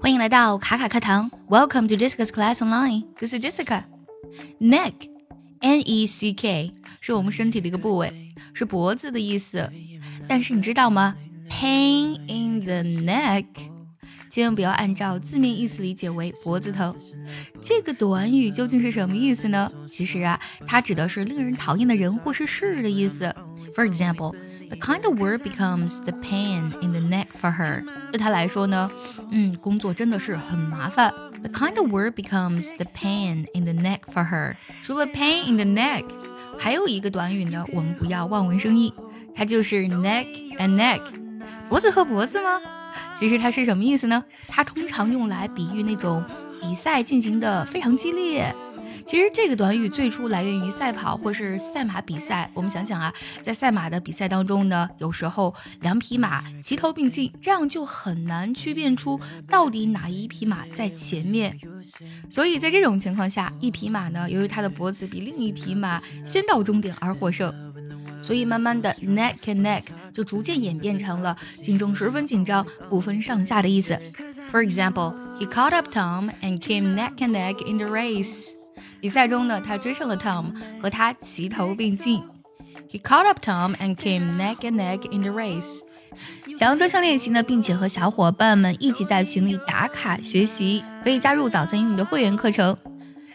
欢迎来到卡卡课堂，Welcome to Jessica's Class Online. This is Jessica. Neck, N-E-C-K 是我们身体的一个部位，是脖子的意思。但是你知道吗？Pain in the neck，千万不要按照字面意思理解为脖子疼。这个短语究竟是什么意思呢？其实啊，它指的是令人讨厌的人或是事的意思。For example. The kind of word becomes the pain in the neck for her。对他来说呢，嗯，工作真的是很麻烦。The kind of work becomes the pain in the neck for her。除了 pain in the neck，还有一个短语呢，我们不要望文生义，它就是 neck and neck，脖子和脖子吗？其实它是什么意思呢？它通常用来比喻那种比赛进行的非常激烈。其实这个短语最初来源于赛跑或是赛马比赛。我们想想啊，在赛马的比赛当中呢，有时候两匹马齐头并进，这样就很难区辨出到底哪一匹马在前面。所以在这种情况下，一匹马呢，由于它的脖子比另一匹马先到终点而获胜。所以慢慢的，neck and neck 就逐渐演变成了竞争十分紧张、不分上下的意思。For example, he caught up Tom and came neck and neck in the race. 比赛中呢，他追上了 Tom，和他齐头并进。He caught up Tom and came neck and neck in the race。想要专项练习呢，并且和小伙伴们一起在群里打卡学习，可以加入早餐英语的会员课程。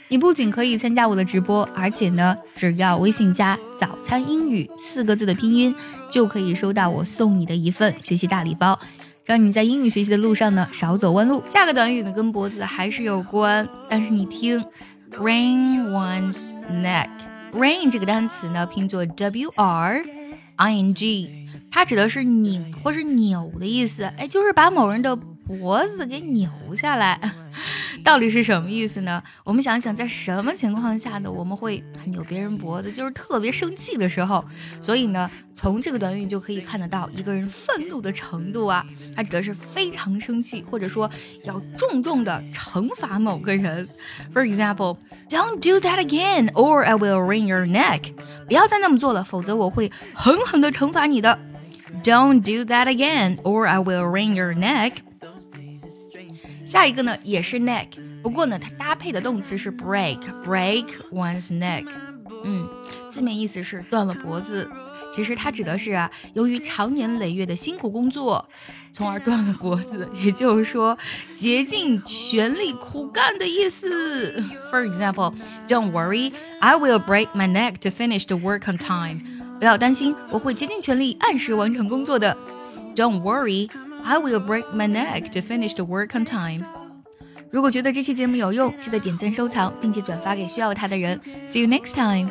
你不仅可以参加我的直播，而且呢，只要微信加“早餐英语”四个字的拼音，就可以收到我送你的一份学习大礼包，让你在英语学习的路上呢少走弯路。下个短语呢跟脖子还是有关，但是你听。Ring one's neck，ring 这个单词呢，拼作 W R I N G，它指的是拧或是扭的意思。哎，就是把某人的脖子给扭下来。到底是什么意思呢？我们想想，在什么情况下呢？我们会扭别人脖子，就是特别生气的时候。所以呢，从这个短语就可以看得到一个人愤怒的程度啊，它指的是非常生气，或者说要重重的惩罚某个人。For example, don't do that again, or I will wring your neck. 不要再那么做了，否则我会狠狠的惩罚你的。Don't do that again, or I will wring your neck. 下一个呢也是 neck，不过呢它搭配的动词是 break，break one's neck。嗯，字面意思是断了脖子，其实它指的是啊，由于长年累月的辛苦工作，从而断了脖子，也就是说竭尽全力苦干的意思。For example，don't worry，I will break my neck to finish the work on time。不要担心，我会竭尽全力按时完成工作的。Don't worry。 I will break my neck to finish the work on time。如果觉得这期节目有用，记得点赞、收藏，并且转发给需要它的人。See you next time.